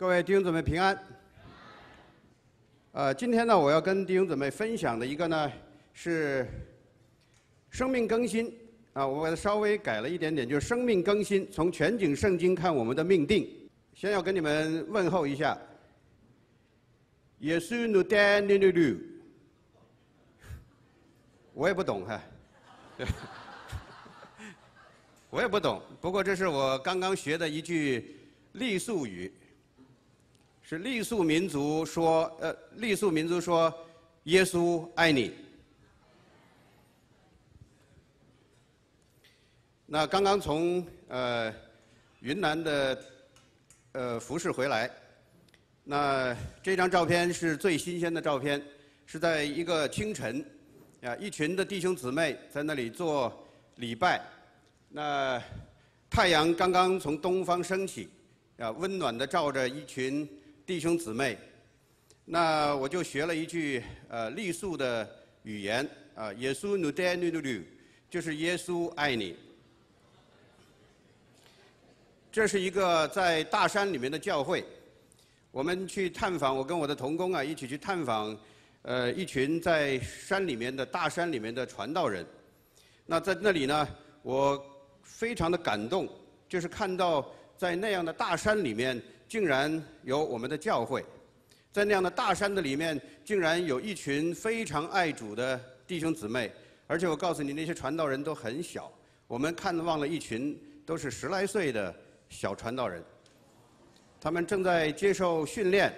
各位弟兄姊妹平安。呃，今天呢，我要跟弟兄姊妹分享的一个呢是生命更新啊，我把它稍微改了一点点，就是生命更新，从全景圣经看我们的命定。先要跟你们问候一下，耶稣努丹努努鲁，我也不懂哈，我也不懂，不过这是我刚刚学的一句傈僳语。是傈僳民族说，呃，傈僳民族说，耶稣爱你。那刚刚从呃云南的呃服饰回来，那这张照片是最新鲜的照片，是在一个清晨，啊，一群的弟兄姊妹在那里做礼拜，那太阳刚刚从东方升起，啊，温暖的照着一群。弟兄姊妹，那我就学了一句呃傈僳的语言啊，耶稣努代努努鲁，就是耶稣爱你。这是一个在大山里面的教会，我们去探访，我跟我的同工啊一起去探访，呃一群在山里面的大山里面的传道人。那在那里呢，我非常的感动，就是看到在那样的大山里面。竟然有我们的教会，在那样的大山的里面，竟然有一群非常爱主的弟兄姊妹。而且我告诉你，那些传道人都很小，我们看望了一群都是十来岁的小传道人。他们正在接受训练，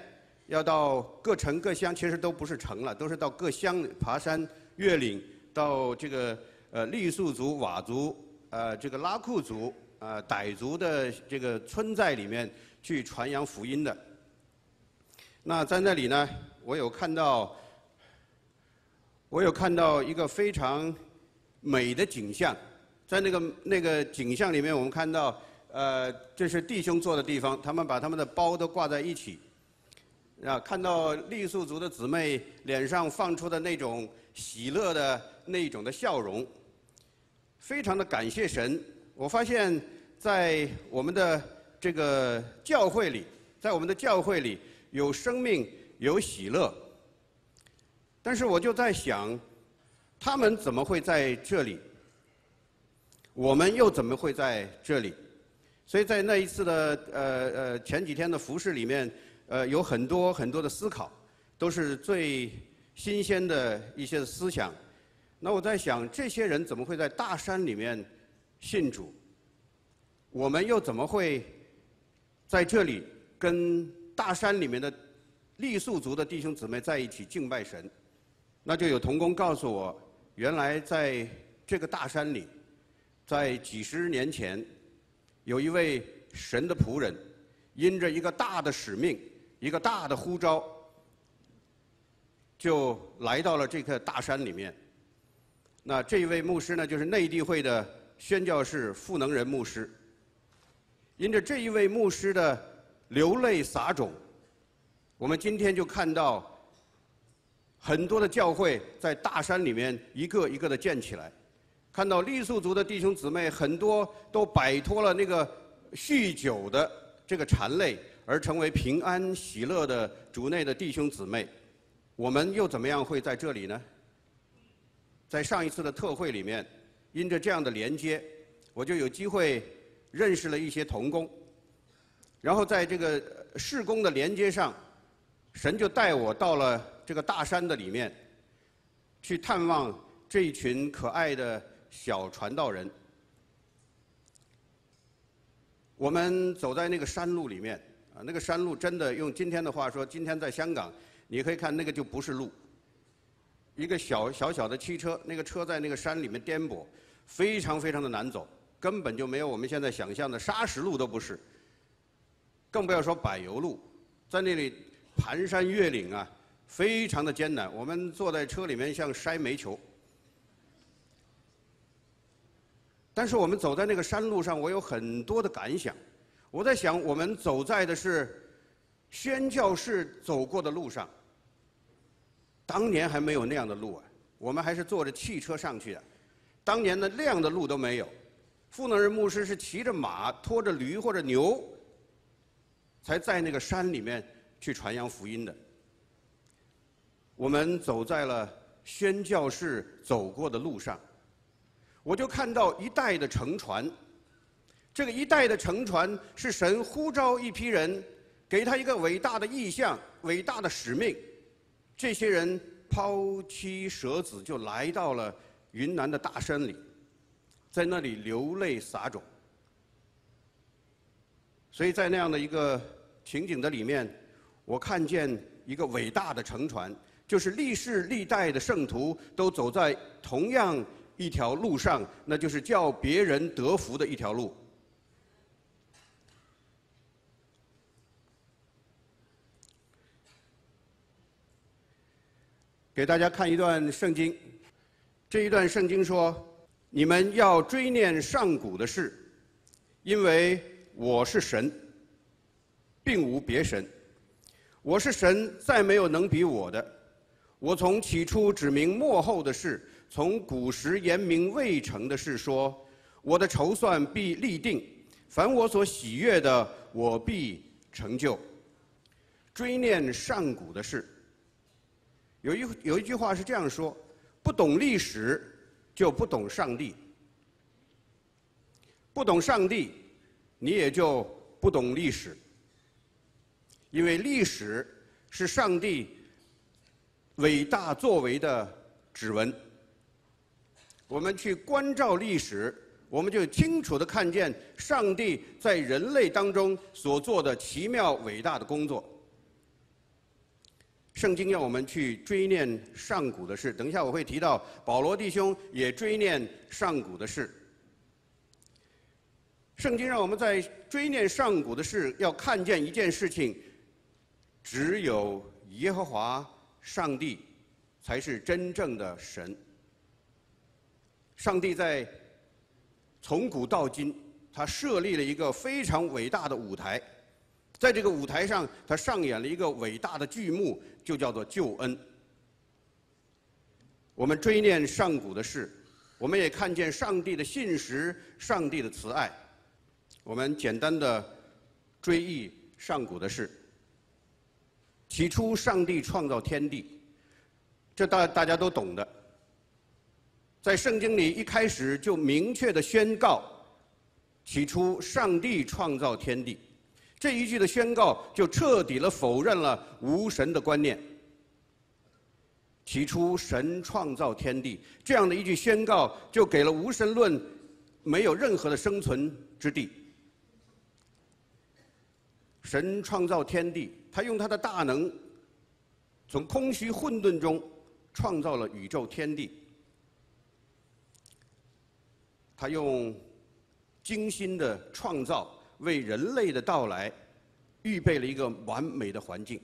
要到各城各乡，其实都不是城了，都是到各乡爬山越岭，到这个呃傈僳族、佤族、呃这个拉库族、呃傣族的这个村寨里面。去传扬福音的。那在那里呢，我有看到，我有看到一个非常美的景象，在那个那个景象里面，我们看到，呃，这是弟兄坐的地方，他们把他们的包都挂在一起，啊，看到傈僳族的姊妹脸上放出的那种喜乐的那种的笑容，非常的感谢神。我发现，在我们的。这个教会里，在我们的教会里有生命，有喜乐。但是我就在想，他们怎么会在这里？我们又怎么会在这里？所以在那一次的呃呃前几天的服饰里面，呃有很多很多的思考，都是最新鲜的一些思想。那我在想，这些人怎么会在大山里面信主？我们又怎么会？在这里跟大山里面的傈僳族的弟兄姊妹在一起敬拜神，那就有童工告诉我，原来在这个大山里，在几十年前，有一位神的仆人，因着一个大的使命，一个大的呼召，就来到了这个大山里面。那这位牧师呢，就是内地会的宣教士傅能仁牧师。因着这一位牧师的流泪撒种，我们今天就看到很多的教会在大山里面一个一个的建起来，看到傈僳族的弟兄姊妹很多都摆脱了那个酗酒的这个缠累，而成为平安喜乐的主内的弟兄姊妹。我们又怎么样会在这里呢？在上一次的特会里面，因着这样的连接，我就有机会。认识了一些童工，然后在这个事工的连接上，神就带我到了这个大山的里面，去探望这一群可爱的小传道人。我们走在那个山路里面，啊，那个山路真的用今天的话说，今天在香港，你可以看那个就不是路，一个小小小的汽车，那个车在那个山里面颠簸，非常非常的难走。根本就没有我们现在想象的砂石路都不是，更不要说柏油路，在那里盘山越岭啊，非常的艰难。我们坐在车里面像筛煤球。但是我们走在那个山路上，我有很多的感想。我在想，我们走在的是宣教士走过的路上。当年还没有那样的路啊，我们还是坐着汽车上去的。当年的那样的路都没有。富能人牧师是骑着马、拖着驴或者牛，才在那个山里面去传扬福音的。我们走在了宣教士走过的路上，我就看到一代的乘船。这个一代的乘船是神呼召一批人，给他一个伟大的意向、伟大的使命。这些人抛妻舍子，就来到了云南的大山里，在那里流泪撒种。所以在那样的一个情景的里面，我看见一个伟大的乘船，就是历世历代的圣徒都走在同样一条路上，那就是叫别人得福的一条路。给大家看一段圣经，这一段圣经说：“你们要追念上古的事，因为我是神，并无别神。我是神，再没有能比我的。我从起初指明末后的事，从古时言明未成的事说，我的筹算必立定，凡我所喜悦的，我必成就。追念上古的事。”有一有一句话是这样说：不懂历史，就不懂上帝；不懂上帝，你也就不懂历史。因为历史是上帝伟大作为的指纹。我们去关照历史，我们就清楚的看见上帝在人类当中所做的奇妙伟大的工作。圣经要我们去追念上古的事，等一下我会提到保罗弟兄也追念上古的事。圣经让我们在追念上古的事，要看见一件事情：只有耶和华上帝才是真正的神。上帝在从古到今，他设立了一个非常伟大的舞台。在这个舞台上，他上演了一个伟大的剧目，就叫做救恩。我们追念上古的事，我们也看见上帝的信实、上帝的慈爱。我们简单的追忆上古的事。起初，上帝创造天地，这大大家都懂的。在圣经里一开始就明确的宣告：起初，上帝创造天地。这一句的宣告，就彻底了否认了无神的观念。起初，神创造天地，这样的一句宣告，就给了无神论没有任何的生存之地。神创造天地，他用他的大能，从空虚混沌中创造了宇宙天地。他用精心的创造。为人类的到来预备了一个完美的环境，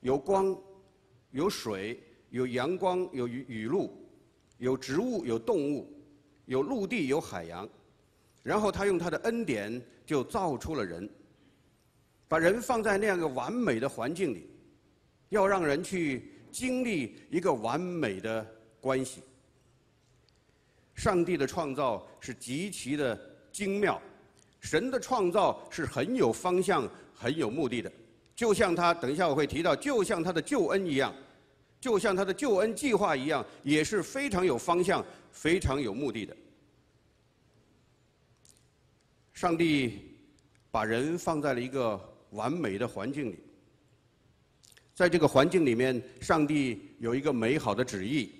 有光，有水，有阳光，有雨雨露，有植物，有动物，有陆地，有海洋。然后他用他的恩典就造出了人，把人放在那样一个完美的环境里，要让人去经历一个完美的关系。上帝的创造是极其的精妙。神的创造是很有方向、很有目的的，就像他等一下我会提到，就像他的救恩一样，就像他的救恩计划一样，也是非常有方向、非常有目的的。上帝把人放在了一个完美的环境里，在这个环境里面，上帝有一个美好的旨意。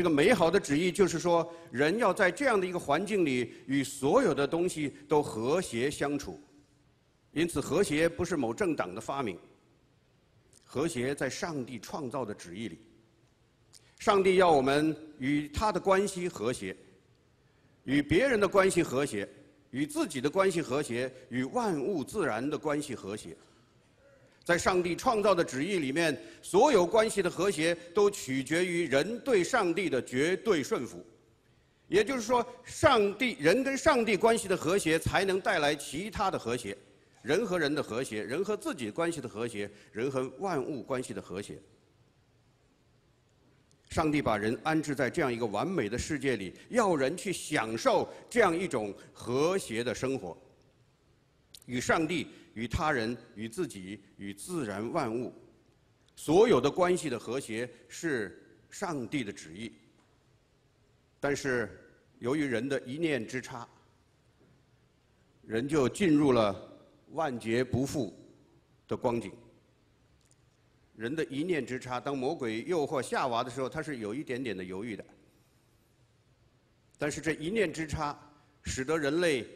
这个美好的旨意就是说，人要在这样的一个环境里，与所有的东西都和谐相处。因此，和谐不是某政党的发明，和谐在上帝创造的旨意里。上帝要我们与他的关系和谐，与别人的关系和谐，与自己的关系和谐，与万物自然的关系和谐。在上帝创造的旨意里面，所有关系的和谐都取决于人对上帝的绝对顺服。也就是说，上帝人跟上帝关系的和谐，才能带来其他的和谐，人和人的和谐，人和自己关系的和谐，人和万物关系的和谐。上帝把人安置在这样一个完美的世界里，要人去享受这样一种和谐的生活。与上帝、与他人、与自己、与自然万物，所有的关系的和谐是上帝的旨意。但是由于人的一念之差，人就进入了万劫不复的光景。人的一念之差，当魔鬼诱惑夏娃的时候，他是有一点点的犹豫的。但是这一念之差，使得人类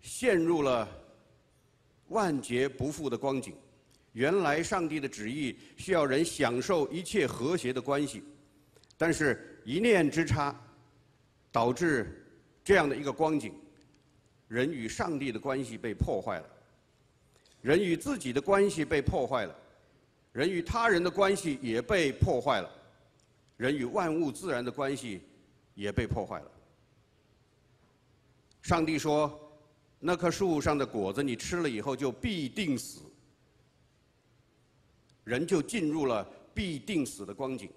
陷入了万劫不复的光景。原来上帝的旨意需要人享受一切和谐的关系，但是一念之差，导致这样的一个光景：人与上帝的关系被破坏了，人与自己的关系被破坏了。人与他人的关系也被破坏了，人与万物自然的关系也被破坏了。上帝说：“那棵树上的果子，你吃了以后就必定死。”人就进入了必定死的光景。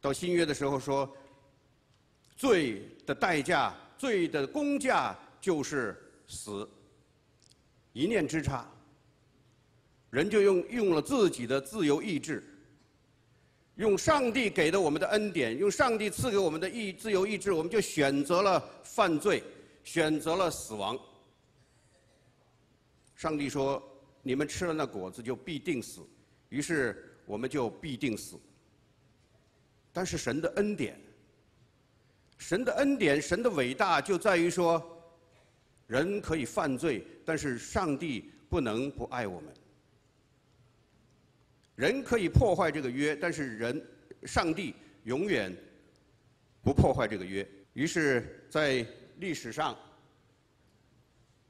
到新约的时候说：“罪的代价，罪的工价就是死。”一念之差。人就用用了自己的自由意志，用上帝给的我们的恩典，用上帝赐给我们的意自由意志，我们就选择了犯罪，选择了死亡。上帝说：“你们吃了那果子就必定死。”于是我们就必定死。但是神的恩典，神的恩典，神的伟大就在于说，人可以犯罪，但是上帝不能不爱我们。人可以破坏这个约，但是人，上帝永远不破坏这个约。于是，在历史上，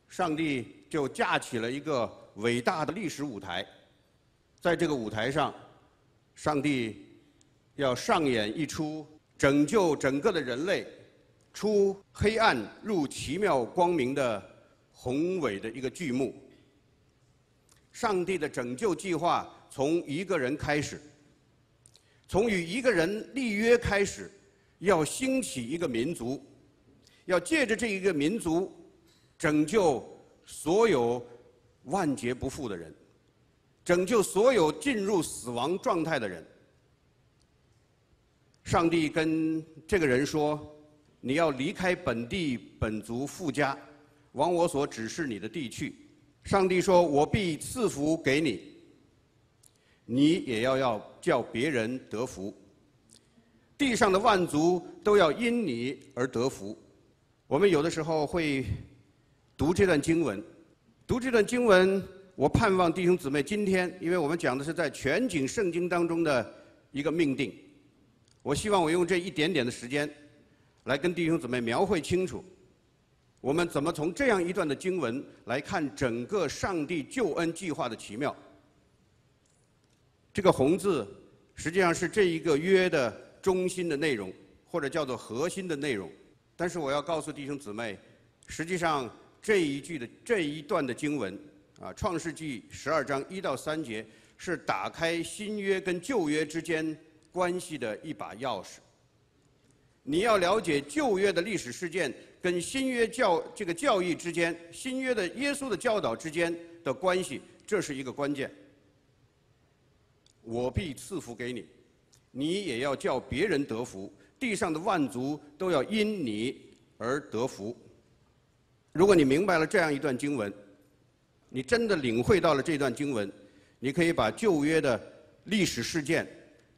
上帝就架起了一个伟大的历史舞台，在这个舞台上，上帝要上演一出拯救整个的人类出黑暗入奇妙光明的宏伟的一个剧目。上帝的拯救计划。从一个人开始，从与一个人立约开始，要兴起一个民族，要借着这一个民族，拯救所有万劫不复的人，拯救所有进入死亡状态的人。上帝跟这个人说：“你要离开本地本族富家，往我所指示你的地去。”上帝说：“我必赐福给你。”你也要要叫别人得福，地上的万族都要因你而得福。我们有的时候会读这段经文，读这段经文，我盼望弟兄姊妹今天，因为我们讲的是在全景圣经当中的一个命定，我希望我用这一点点的时间，来跟弟兄姊妹描绘清楚，我们怎么从这样一段的经文来看整个上帝救恩计划的奇妙。这个“红”字，实际上是这一个约的中心的内容，或者叫做核心的内容。但是我要告诉弟兄姊妹，实际上这一句的这一段的经文，啊，《创世纪》十二章一到三节，是打开新约跟旧约之间关系的一把钥匙。你要了解旧约的历史事件跟新约教这个教义之间，新约的耶稣的教导之间的关系，这是一个关键。我必赐福给你，你也要叫别人得福。地上的万族都要因你而得福。如果你明白了这样一段经文，你真的领会到了这段经文，你可以把旧约的历史事件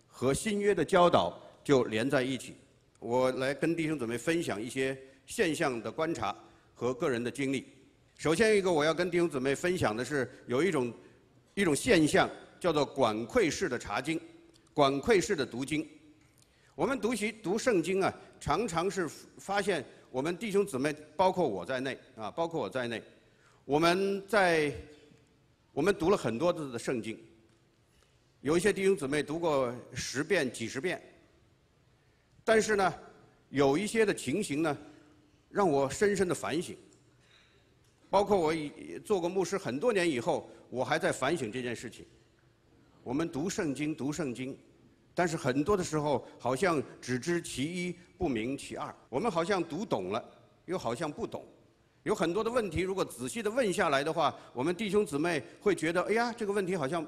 和新约的教导就连在一起。我来跟弟兄姊妹分享一些现象的观察和个人的经历。首先一个我要跟弟兄姊妹分享的是，有一种一种现象。叫做管窥式的查经，管窥式的读经。我们读习读圣经啊，常常是发现我们弟兄姊妹，包括我在内啊，包括我在内，我们在我们读了很多次的圣经，有一些弟兄姊妹读过十遍、几十遍，但是呢，有一些的情形呢，让我深深的反省。包括我已做过牧师很多年以后，我还在反省这件事情。我们读圣经，读圣经，但是很多的时候好像只知其一，不明其二。我们好像读懂了，又好像不懂；有很多的问题，如果仔细的问下来的话，我们弟兄姊妹会觉得，哎呀，这个问题好像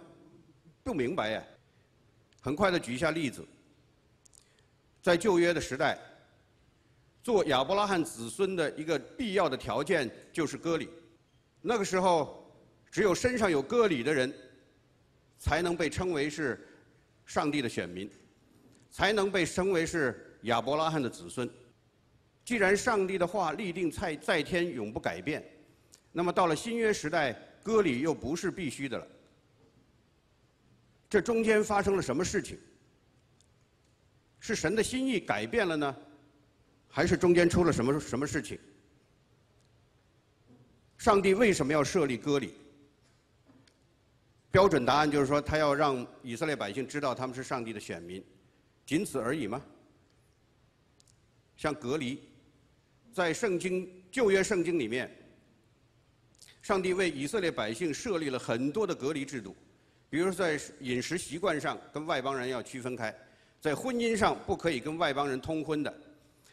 不明白呀。很快的举一下例子，在旧约的时代，做亚伯拉罕子孙的一个必要的条件就是割礼。那个时候，只有身上有割礼的人，才能被称为是上帝的选民，才能被称为是亚伯拉罕的子孙。既然上帝的话立定在在天，永不改变，那么到了新约时代，割礼又不是必须的了。这中间发生了什么事情？是神的心意改变了呢，还是中间出了什么什么事情？上帝为什么要设立割礼？标准答案就是说，他要让以色列百姓知道他们是上帝的选民，仅此而已吗？像隔离。在圣经旧约圣经里面，上帝为以色列百姓设立了很多的隔离制度，比如在饮食习惯上跟外邦人要区分开，在婚姻上不可以跟外邦人通婚的，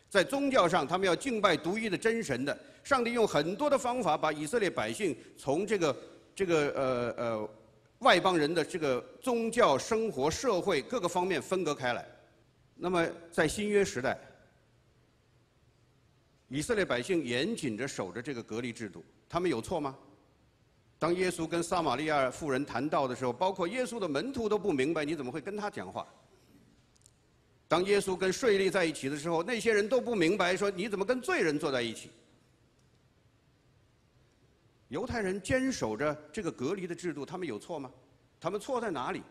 在宗教上他们要敬拜独一的真神的。上帝用很多的方法把以色列百姓从这个这个呃呃外邦人的这个宗教生活、社会各个方面分隔开来。那么在新约时代。以色列百姓严谨着守着这个隔离制度，他们有错吗？当耶稣跟撒玛利亚妇人谈道的时候，包括耶稣的门徒都不明白，你怎么会跟他讲话？当耶稣跟税吏在一起的时候，那些人都不明白，说你怎么跟罪人坐在一起？犹太人坚守着这个隔离的制度，他们有错吗？他们错在哪里？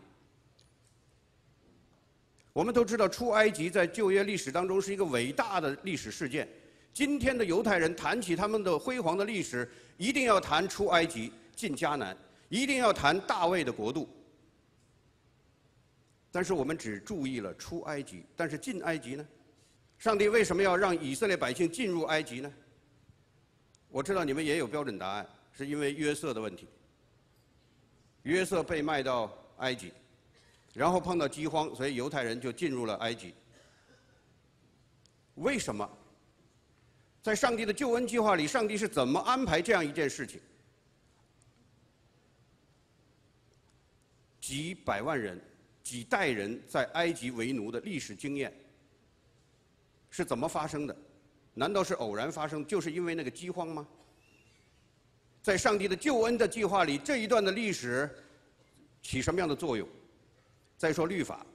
我们都知道，出埃及在旧约历史当中是一个伟大的历史事件。今天的犹太人谈起他们的辉煌的历史，一定要谈出埃及、进迦南，一定要谈大卫的国度。但是我们只注意了出埃及，但是进埃及呢？上帝为什么要让以色列百姓进入埃及呢？我知道你们也有标准答案，是因为约瑟的问题。约瑟被卖到埃及，然后碰到饥荒，所以犹太人就进入了埃及。为什么？在上帝的救恩计划里，上帝是怎么安排这样一件事情？几百万人、几代人在埃及为奴的历史经验是怎么发生的？难道是偶然发生？就是因为那个饥荒吗？在上帝的救恩的计划里，这一段的历史起什么样的作用？再说律法，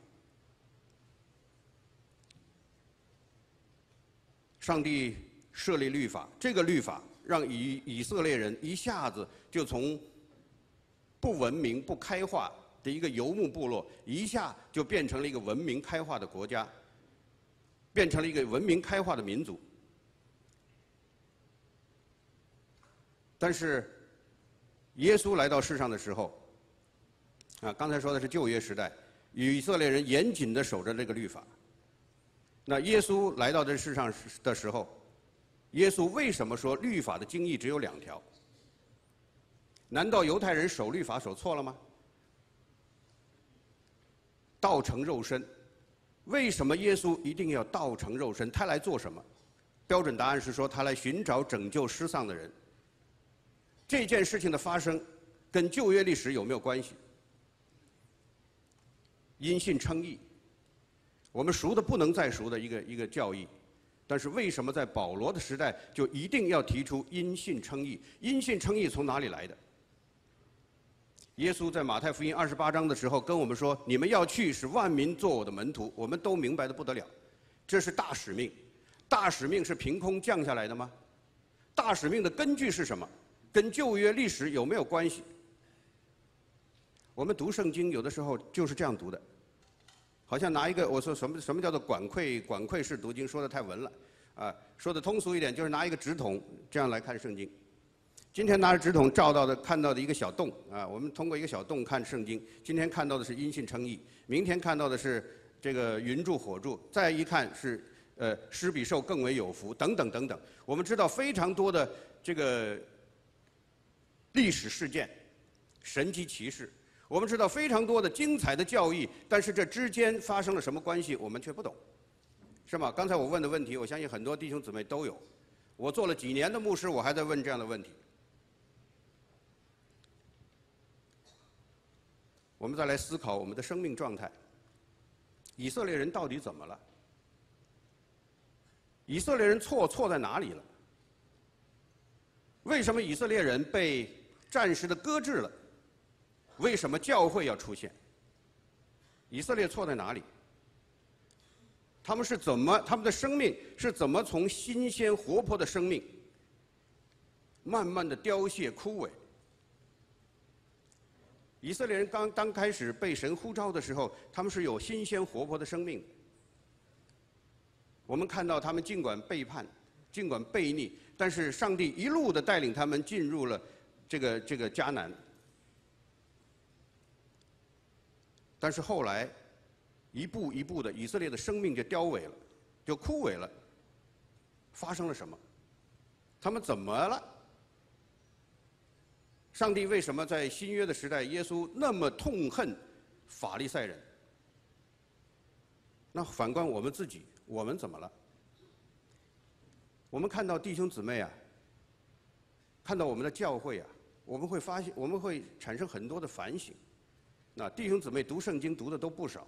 上帝。设立律法，这个律法让以以色列人一下子就从不文明、不开化的一个游牧部落，一下就变成了一个文明开化的国家，变成了一个文明开化的民族。但是，耶稣来到世上的时候，啊，刚才说的是旧约时代，以色列人严谨的守着这个律法。那耶稣来到这世上的时候，耶稣为什么说律法的经义只有两条？难道犹太人守律法守错了吗？道成肉身，为什么耶稣一定要道成肉身？他来做什么？标准答案是说他来寻找拯救失丧的人。这件事情的发生跟旧约历史有没有关系？因信称义，我们熟的不能再熟的一个一个教义。但是为什么在保罗的时代就一定要提出因信称义？因信称义从哪里来的？耶稣在马太福音二十八章的时候跟我们说：“你们要去，使万民做我的门徒。”我们都明白的不得了，这是大使命。大使命是凭空降下来的吗？大使命的根据是什么？跟旧约历史有没有关系？我们读圣经有的时候就是这样读的。好像拿一个我说什么什么叫做管窥管窥式读经说的太文了，啊，说的通俗一点就是拿一个纸筒这样来看圣经。今天拿着纸筒照到的看到的一个小洞啊，我们通过一个小洞看圣经。今天看到的是因信称义，明天看到的是这个云柱火柱，再一看是呃施比受更为有福等等等等。我们知道非常多的这个历史事件、神迹奇事。我们知道非常多的精彩的教义，但是这之间发生了什么关系，我们却不懂，是吗？刚才我问的问题，我相信很多弟兄姊妹都有。我做了几年的牧师，我还在问这样的问题。我们再来思考我们的生命状态。以色列人到底怎么了？以色列人错错在哪里了？为什么以色列人被暂时的搁置了？为什么教会要出现？以色列错在哪里？他们是怎么？他们的生命是怎么从新鲜活泼的生命，慢慢的凋谢枯萎？以色列人刚刚开始被神呼召的时候，他们是有新鲜活泼的生命。我们看到他们尽管背叛，尽管背逆，但是上帝一路的带领他们进入了这个这个迦南。但是后来，一步一步的，以色列的生命就凋萎了，就枯萎了。发生了什么？他们怎么了？上帝为什么在新约的时代，耶稣那么痛恨法利赛人？那反观我们自己，我们怎么了？我们看到弟兄姊妹啊，看到我们的教会啊，我们会发现，我们会产生很多的反省。那弟兄姊妹读圣经读的都不少，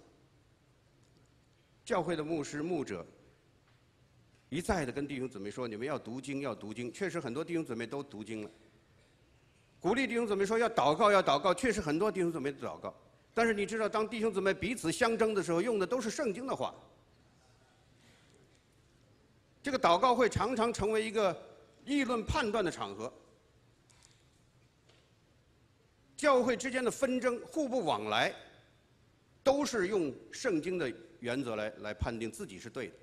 教会的牧师牧者一再的跟弟兄姊妹说：“你们要读经，要读经。”确实，很多弟兄姊妹都读经了。鼓励弟兄姊妹说要祷告，要祷告。确实很多弟兄姊妹祷告，但是你知道，当弟兄姊妹彼此相争的时候，用的都是圣经的话。这个祷告会常常成为一个议论判断的场合。教会之间的纷争、互不往来，都是用圣经的原则来来判定自己是对的。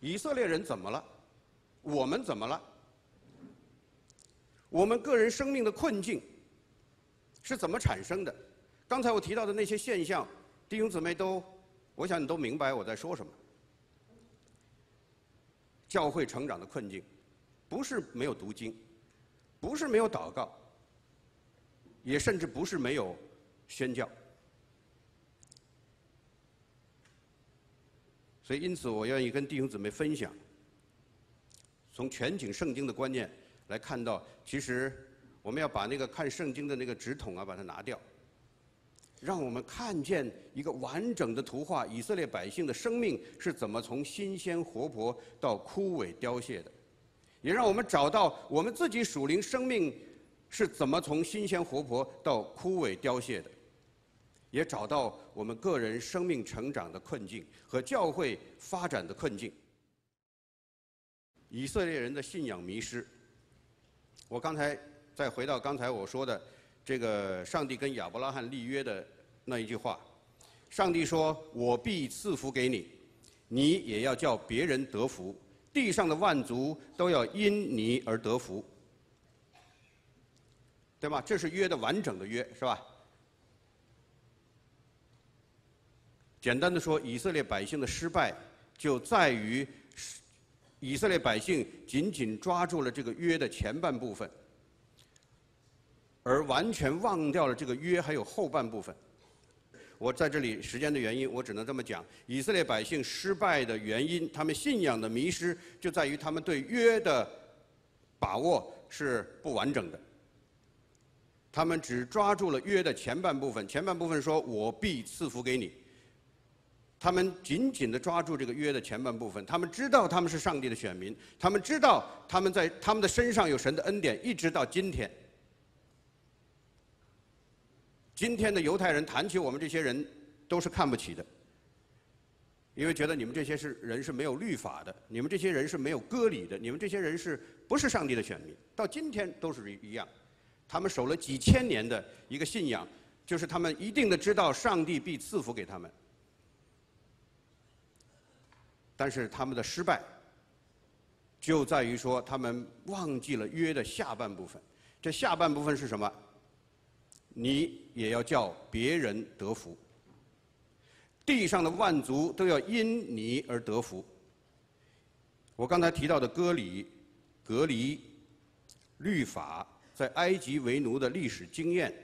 以色列人怎么了？我们怎么了？我们个人生命的困境是怎么产生的？刚才我提到的那些现象，弟兄姊妹都，我想你都明白我在说什么。教会成长的困境，不是没有读经，不是没有祷告，也甚至不是没有宣教。所以，因此，我愿意跟弟兄姊妹分享，从全景圣经的观念。来看到，其实我们要把那个看圣经的那个纸筒啊，把它拿掉，让我们看见一个完整的图画：以色列百姓的生命是怎么从新鲜活泼到枯萎凋谢的；也让我们找到我们自己属灵生命是怎么从新鲜活泼到枯萎凋谢的；也找到我们个人生命成长的困境和教会发展的困境。以色列人的信仰迷失。我刚才再回到刚才我说的这个上帝跟亚伯拉罕立约的那一句话，上帝说：“我必赐福给你，你也要叫别人得福，地上的万族都要因你而得福。”对吧？这是约的完整的约，是吧？简单的说，以色列百姓的失败就在于。以色列百姓紧紧抓住了这个约的前半部分，而完全忘掉了这个约还有后半部分。我在这里时间的原因，我只能这么讲：以色列百姓失败的原因，他们信仰的迷失，就在于他们对约的把握是不完整的。他们只抓住了约的前半部分，前半部分说：“我必赐福给你。”他们紧紧地抓住这个约的前半部分，他们知道他们是上帝的选民，他们知道他们在他们的身上有神的恩典，一直到今天。今天的犹太人谈起我们这些人，都是看不起的，因为觉得你们这些是人是没有律法的，你们这些人是没有割礼的，你们这些人是不是上帝的选民？到今天都是一样，他们守了几千年的一个信仰，就是他们一定的知道上帝必赐福给他们。但是他们的失败，就在于说他们忘记了约的下半部分。这下半部分是什么？你也要叫别人得福，地上的万族都要因你而得福。我刚才提到的割礼、隔离、律法，在埃及为奴的历史经验，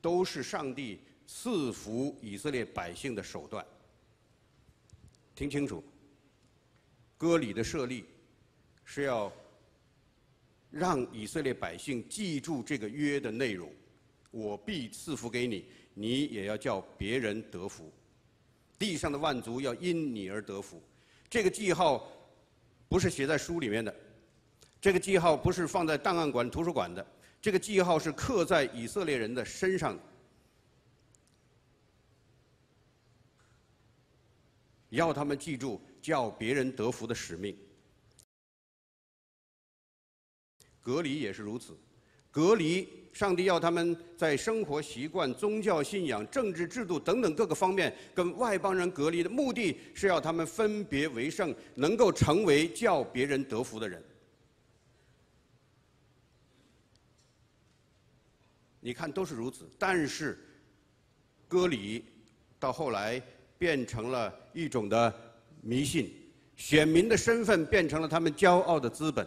都是上帝赐福以色列百姓的手段。听清楚，割礼的设立是要让以色列百姓记住这个约的内容，我必赐福给你，你也要叫别人得福，地上的万族要因你而得福。这个记号不是写在书里面的，这个记号不是放在档案馆、图书馆的，这个记号是刻在以色列人的身上，要他们记住叫别人得福的使命。隔离也是如此，隔离，上帝要他们在生活习惯、宗教信仰、政治制度等等各个方面跟外邦人隔离的目的是要他们分别为圣，能够成为叫别人得福的人。你看都是如此，但是割礼到后来变成了一种的迷信，选民的身份变成了他们骄傲的资本。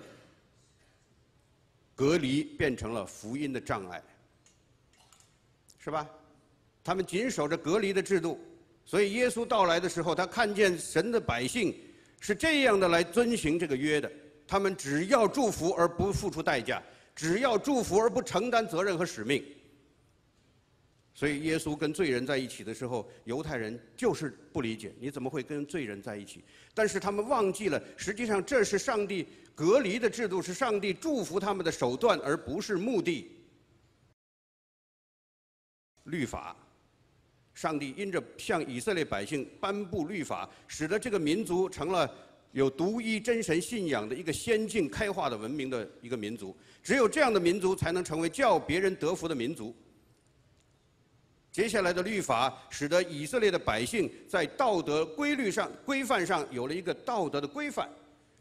隔离变成了福音的障碍，是吧？他们紧守着隔离的制度，所以耶稣到来的时候，他看见神的百姓是这样的来遵行这个约的，他们只要祝福而不付出代价，只要祝福而不承担责任和使命。所以耶稣跟罪人在一起的时候，犹太人就是不理解，你怎么会跟罪人在一起？但是他们忘记了，实际上这是上帝。隔离的制度是上帝祝福他们的手段，而不是目的。律法，上帝因着向以色列百姓颁布律法，使得这个民族成了有独一真神信仰的一个先进开化的文明的一个民族。只有这样的民族，才能成为叫别人得福的民族。接下来的律法，使得以色列的百姓在道德规律上、规范上有了一个道德的规范。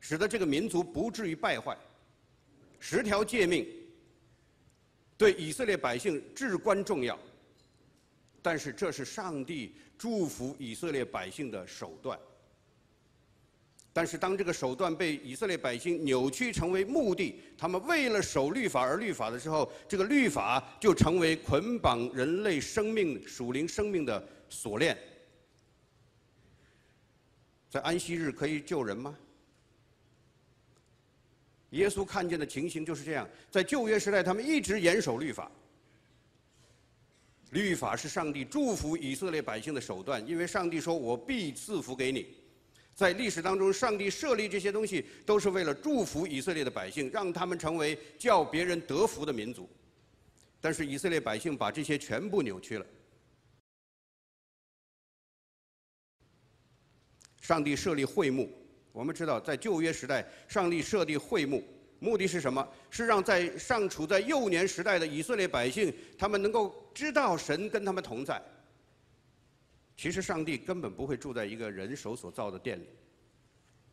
使得这个民族不至于败坏。十条诫命对以色列百姓至关重要，但是这是上帝祝福以色列百姓的手段。但是当这个手段被以色列百姓扭曲成为目的，他们为了守律法而律法的时候，这个律法就成为捆绑人类生命、属灵生命的锁链。在安息日可以救人吗？耶稣看见的情形就是这样，在旧约时代，他们一直严守律法。律法是上帝祝福以色列百姓的手段，因为上帝说：“我必赐福给你。”在历史当中，上帝设立这些东西，都是为了祝福以色列的百姓，让他们成为叫别人得福的民族。但是以色列百姓把这些全部扭曲了。上帝设立会幕。我们知道，在旧约时代，上帝设立会幕，目的是什么？是让在尚处在幼年时代的以色列百姓，他们能够知道神跟他们同在。其实，上帝根本不会住在一个人手所造的殿里。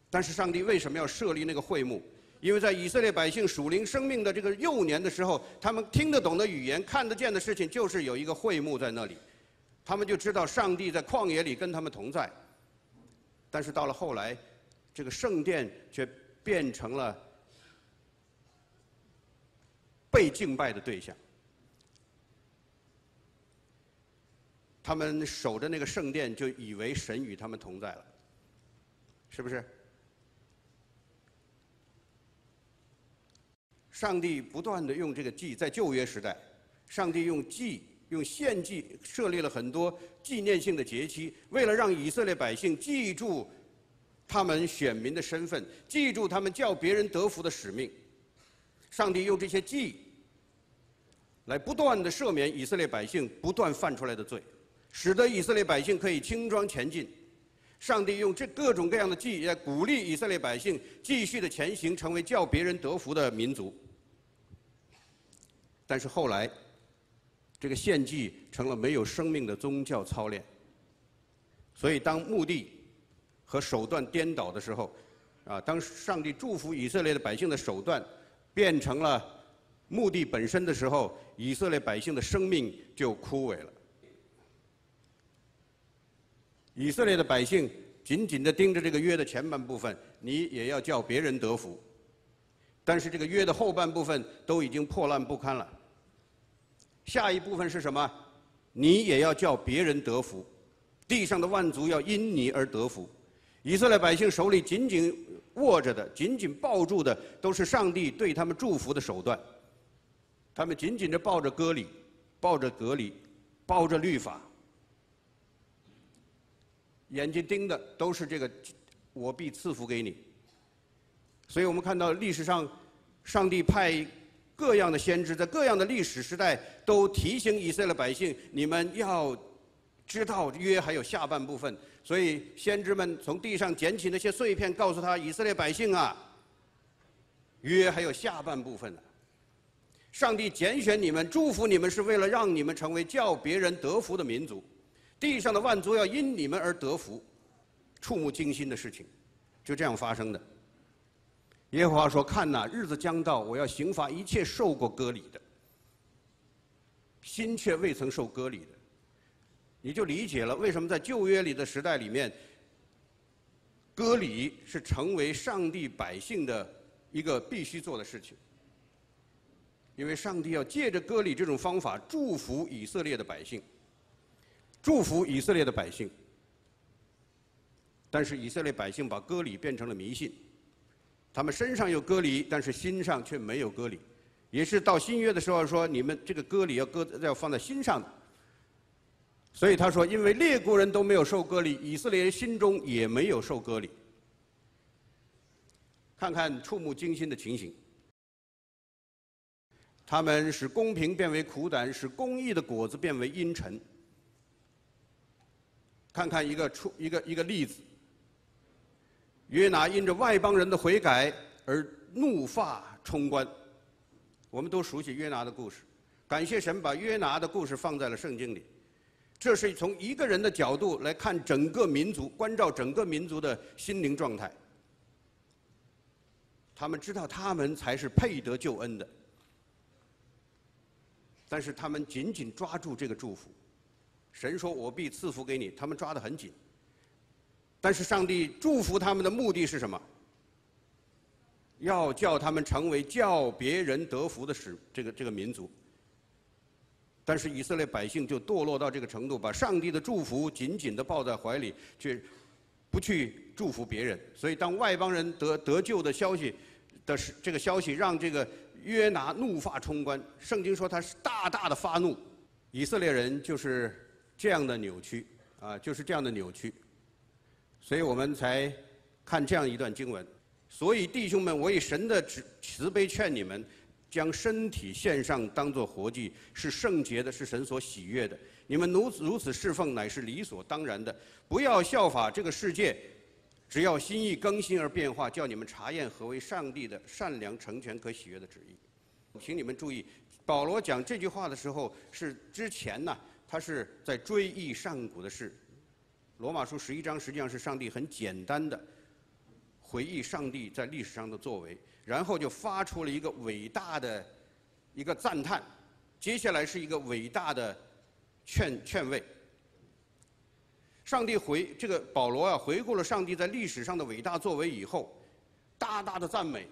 但是，上帝为什么要设立那个会幕？因为在以色列百姓属灵生命的这个幼年的时候，他们听得懂的语言、看得见的事情，就是有一个会幕在那里，他们就知道上帝在旷野里跟他们同在。但是到了后来，这个圣殿却变成了被敬拜的对象。他们守着那个圣殿，就以为神与他们同在了，是不是？上帝不断的用这个祭，在旧约时代，上帝用祭、用献祭设立了很多纪念性的节期，为了让以色列百姓记住。他们选民的身份，记住他们叫别人得福的使命。上帝用这些祭，来不断的赦免以色列百姓不断犯出来的罪，使得以色列百姓可以轻装前进。上帝用这各种各样的记来鼓励以色列百姓继续的前行，成为叫别人得福的民族。但是后来，这个献祭成了没有生命的宗教操练。所以当目的。和手段颠倒的时候，啊，当上帝祝福以色列的百姓的手段变成了目的本身的时候，以色列百姓的生命就枯萎了。以色列的百姓紧紧地盯着这个约的前半部分，你也要叫别人得福，但是这个约的后半部分都已经破烂不堪了。下一部分是什么？你也要叫别人得福，地上的万族要因你而得福。以色列百姓手里紧紧握着的、紧紧抱住的，都是上帝对他们祝福的手段。他们紧紧地抱着割礼，抱着隔离，抱着律法，眼睛盯的都是这个，我必赐福给你。所以我们看到历史上，上帝派各样的先知，在各样的历史时代，都提醒以色列百姓：你们要知道约还有下半部分。所以先知们从地上捡起那些碎片，告诉他以色列百姓啊，约还有下半部分呢。上帝拣选你们，祝福你们，是为了让你们成为叫别人得福的民族。地上的万族要因你们而得福，触目惊心的事情，就这样发生的。耶和华说：“看呐，日子将到，我要刑罚一切受过割礼的，心却未曾受割礼的。”你就理解了为什么在旧约里的时代里面，割礼是成为上帝百姓的一个必须做的事情。因为上帝要借着割礼这种方法祝福以色列的百姓，祝福以色列的百姓。但是以色列百姓把割礼变成了迷信，他们身上有割礼，但是心上却没有割礼。也是到新约的时候说，你们这个割礼要割要放在心上的。所以他说，因为列国人都没有受割礼，以色列人心中也没有受割礼。看看触目惊心的情形。他们使公平变为苦胆，使公义的果子变为阴沉。看看一个出一个一个例子。约拿因着外邦人的悔改而怒发冲冠。我们都熟悉约拿的故事，感谢神把约拿的故事放在了圣经里。这是从一个人的角度来看整个民族，关照整个民族的心灵状态。他们知道他们才是配得救恩的。但是他们紧紧抓住这个祝福，神说：“我必赐福给你。”他们抓得很紧。但是上帝祝福他们的目的是什么？要叫他们成为叫别人得福的使这个这个民族。但是以色列百姓就堕落到这个程度，把上帝的祝福紧紧地抱在怀里，却不去祝福别人。所以当外邦人得得救的消息的是这个消息，让这个。约拿怒发冲冠，圣经说他是大大的发怒。以色列人就是这样的扭曲，啊，就是这样的扭曲。所以我们才看这样一段经文。所以弟兄们，我以神的慈慈悲劝你们，将身体献上，当作活祭，是圣洁的，是神所喜悦的。你们如此如此侍奉，乃是理所当然的。不要效法这个世界。只要心意更新而变化，叫你们查验何为上帝的善良、成全、可喜悦的旨意。请你们注意，保罗讲这句话的时候，是之前呢，他是在追忆上古的事。罗马书十一章实际上是上帝很简单的回忆上帝在历史上的作为，然后就发出了一个伟大的一个赞叹，接下来是一个伟大的劝劝慰。上帝回这个保罗啊，回顾了上帝在历史上的伟大作为以后，大大的赞美。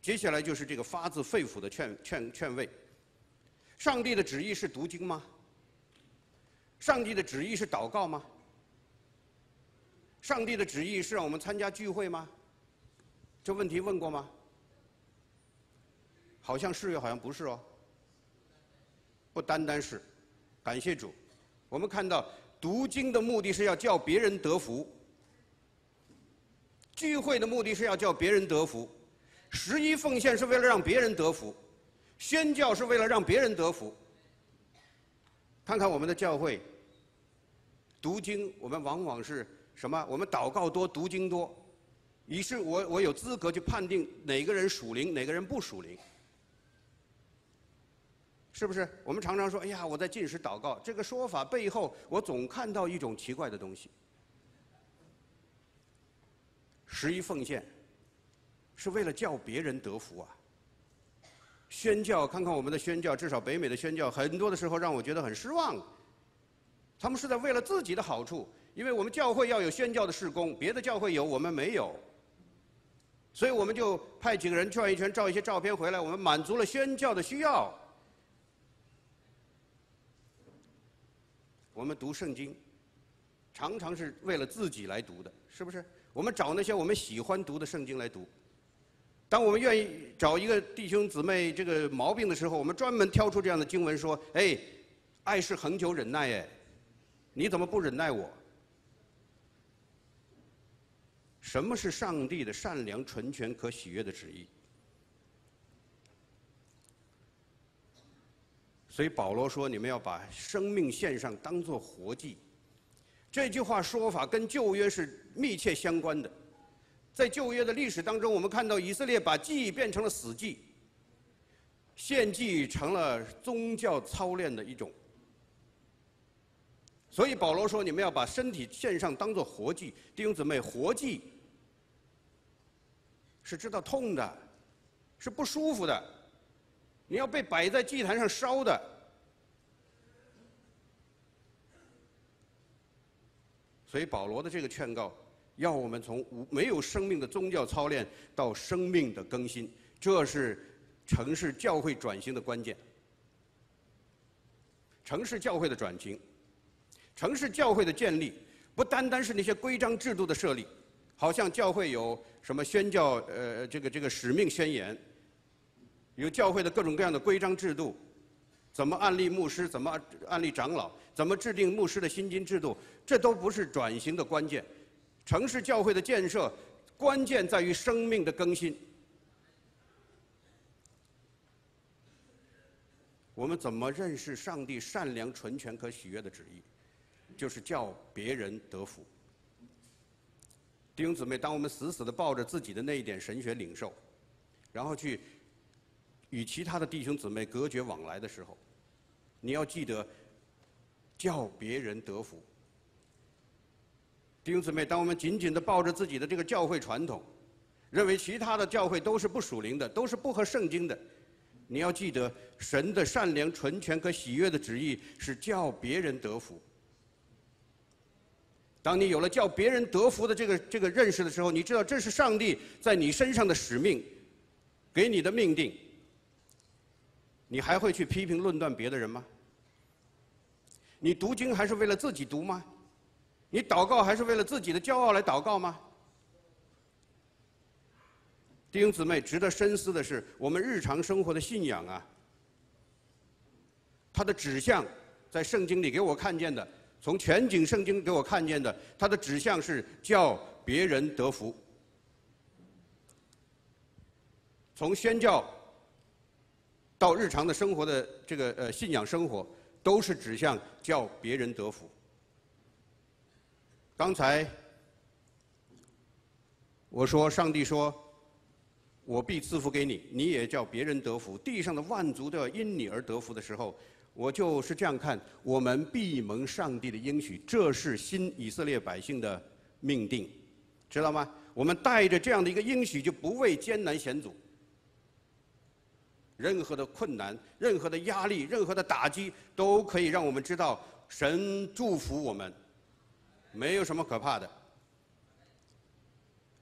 接下来就是这个发自肺腑的劝劝劝慰。上帝的旨意是读经吗？上帝的旨意是祷告吗？上帝的旨意是让我们参加聚会吗？这问题问过吗？好像是又好像不是哦。不单单是，感谢主。我们看到读经的目的是要叫别人得福，聚会的目的是要叫别人得福，十一奉献是为了让别人得福，宣教是为了让别人得福。看看我们的教会，读经我们往往是什么？我们祷告多，读经多，于是我我有资格去判定哪个人属灵，哪个人不属灵。是不是？我们常常说：“哎呀，我在进食祷告。”这个说法背后，我总看到一种奇怪的东西。十一奉献是为了叫别人得福啊！宣教，看看我们的宣教，至少北美的宣教，很多的时候让我觉得很失望。他们是在为了自己的好处，因为我们教会要有宣教的事工，别的教会有，我们没有。所以我们就派几个人转一圈，照一些照片回来，我们满足了宣教的需要。我们读圣经，常常是为了自己来读的，是不是？我们找那些我们喜欢读的圣经来读。当我们愿意找一个弟兄姊妹这个毛病的时候，我们专门挑出这样的经文说：“哎，爱是恒久忍耐，哎，你怎么不忍耐我？”什么是上帝的善良、纯全、可喜悦的旨意？所以保罗说：“你们要把生命献上，当做活祭。”这句话说法跟旧约是密切相关的。在旧约的历史当中，我们看到以色列把祭变成了死祭，献祭成了宗教操练的一种。所以保罗说：“你们要把身体献上，当做活祭。”弟兄姊妹，活祭是知道痛的，是不舒服的，你要被摆在祭坛上烧的。所以保罗的这个劝告。要我们从无没有生命的宗教操练到生命的更新，这是城市教会转型的关键。城市教会的转型，城市教会的建立，不单单是那些规章制度的设立，好像教会有什么宣教呃这个这个使命宣言，有教会的各种各样的规章制度，怎么案例牧师，怎么案例长老，怎么制定牧师的薪金制度，这都不是转型的关键。城市教会的建设，关键在于生命的更新。我们怎么认识上帝善良、纯全、可喜悦的旨意？就是叫别人得福。弟兄姊妹，当我们死死的抱着自己的那一点神学领受，然后去与其他的弟兄姊妹隔绝往来的时候，你要记得叫别人得福。弟兄姊妹，当我们紧紧的抱着自己的这个教会传统，认为其他的教会都是不属灵的，都是不合圣经的，你要记得，神的善良、纯全和喜悦的旨意是叫别人得福。当你有了叫别人得福的这个这个认识的时候，你知道这是上帝在你身上的使命，给你的命定。你还会去批评论断别的人吗？你读经还是为了自己读吗？你祷告还是为了自己的骄傲来祷告吗？弟兄姊妹，值得深思的是，我们日常生活的信仰啊，它的指向，在圣经里给我看见的，从全景圣经给我看见的，它的指向是叫别人得福。从宣教到日常的生活的这个呃信仰生活，都是指向叫别人得福。刚才我说，上帝说：“我必赐福给你，你也叫别人得福。地上的万族都要因你而得福的时候，我就是这样看。我们必蒙上帝的应许，这是新以色列百姓的命定，知道吗？我们带着这样的一个应许，就不畏艰难险阻。任何的困难、任何的压力、任何的打击，都可以让我们知道神祝福我们。”没有什么可怕的。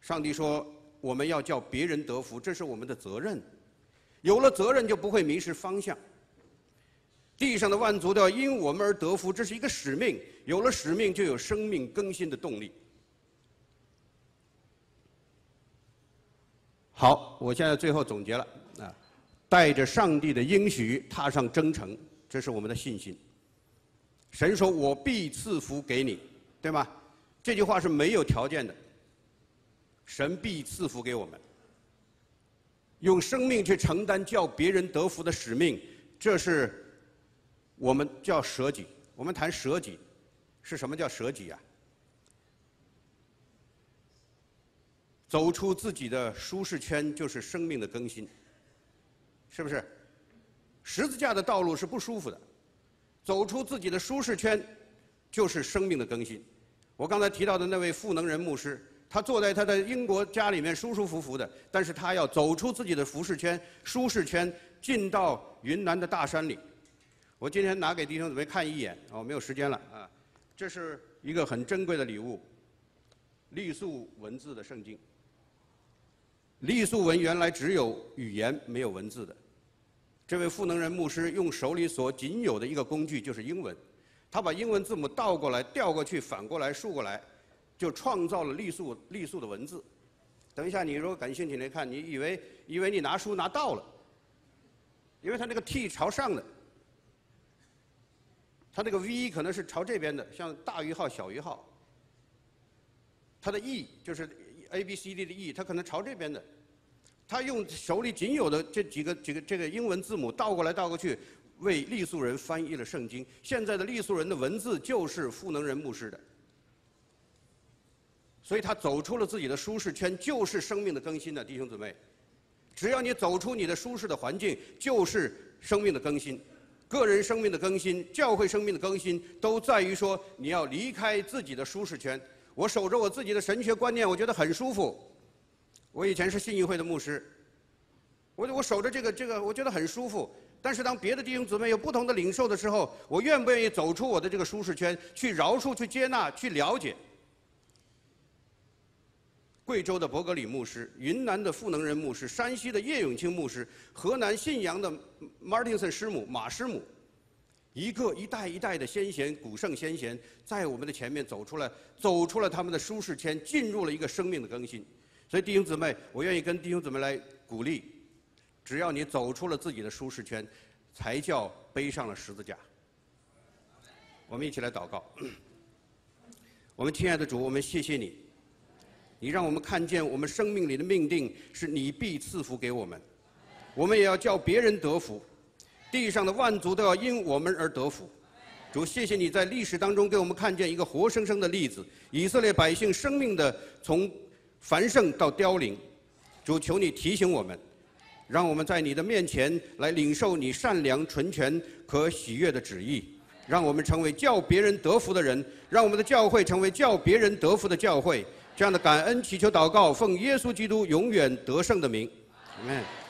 上帝说：“我们要叫别人得福，这是我们的责任。有了责任，就不会迷失方向。地上的万族都要因我们而得福，这是一个使命。有了使命，就有生命更新的动力。”好，我现在最后总结了啊，带着上帝的应许踏上征程，这是我们的信心。神说：“我必赐福给你。”对吗？这句话是没有条件的。神必赐福给我们，用生命去承担叫别人得福的使命，这是我们叫舍己。我们谈舍己，是什么叫舍己啊？走出自己的舒适圈，就是生命的更新，是不是？十字架的道路是不舒服的，走出自己的舒适圈，就是生命的更新。我刚才提到的那位赋能人牧师，他坐在他的英国家里面舒舒服服的，但是他要走出自己的服饰圈、舒适圈，进到云南的大山里。我今天拿给弟兄姊妹看一眼，哦，没有时间了啊，这是一个很珍贵的礼物，傈僳文字的圣经。傈僳文原来只有语言没有文字的，这位赋能人牧师用手里所仅有的一个工具就是英文。他把英文字母倒过来、调过去、反过来、竖过来，就创造了傈僳傈僳的文字。等一下，你如果感兴趣来看，你以为以为你拿书拿到了，因为他那个 T 朝上的，他那个 V 可能是朝这边的，像大于号、小于号。他的 E 就是 A B C D 的 E，他可能朝这边的。他用手里仅有的这几个几个这个英文字母倒过来倒过去，为傈僳人翻译了圣经。现在的傈僳人的文字就是赋能人牧师的。所以他走出了自己的舒适圈，就是生命的更新的弟兄姊妹。只要你走出你的舒适的环境，就是生命的更新。个人生命的更新，教会生命的更新，都在于说你要离开自己的舒适圈。我守着我自己的神学观念，我觉得很舒服。我以前是信义会的牧师，我我守着这个这个，我觉得很舒服。但是当别的弟兄姊妹有不同的领受的时候，我愿不愿意走出我的这个舒适圈，去饶恕、去接纳、去了解？贵州的伯格里牧师，云南的赋能人牧师，山西的叶永清牧师，河南信阳的 Martinson 师母马师母，一个一代一代的先贤古圣先贤，在我们的前面走出来，走出了他们的舒适圈，进入了一个生命的更新。所以弟兄姊妹，我愿意跟弟兄姊妹来鼓励，只要你走出了自己的舒适圈，才叫背上了十字架。我们一起来祷告。我们亲爱的主，我们谢谢你。你让我们看见，我们生命里的命定是你必赐福给我们，我们也要叫别人得福，地上的万族都要因我们而得福。主，谢谢你在历史当中给我们看见一个活生生的例子，以色列百姓生命的从繁盛到凋零。主，求你提醒我们，让我们在你的面前来领受你善良、纯全、和喜悦的旨意，让我们成为叫别人得福的人，让我们的教会成为叫别人得福的教会。这样的感恩祈求祷告，奉耶稣基督永远得胜的名，阿门。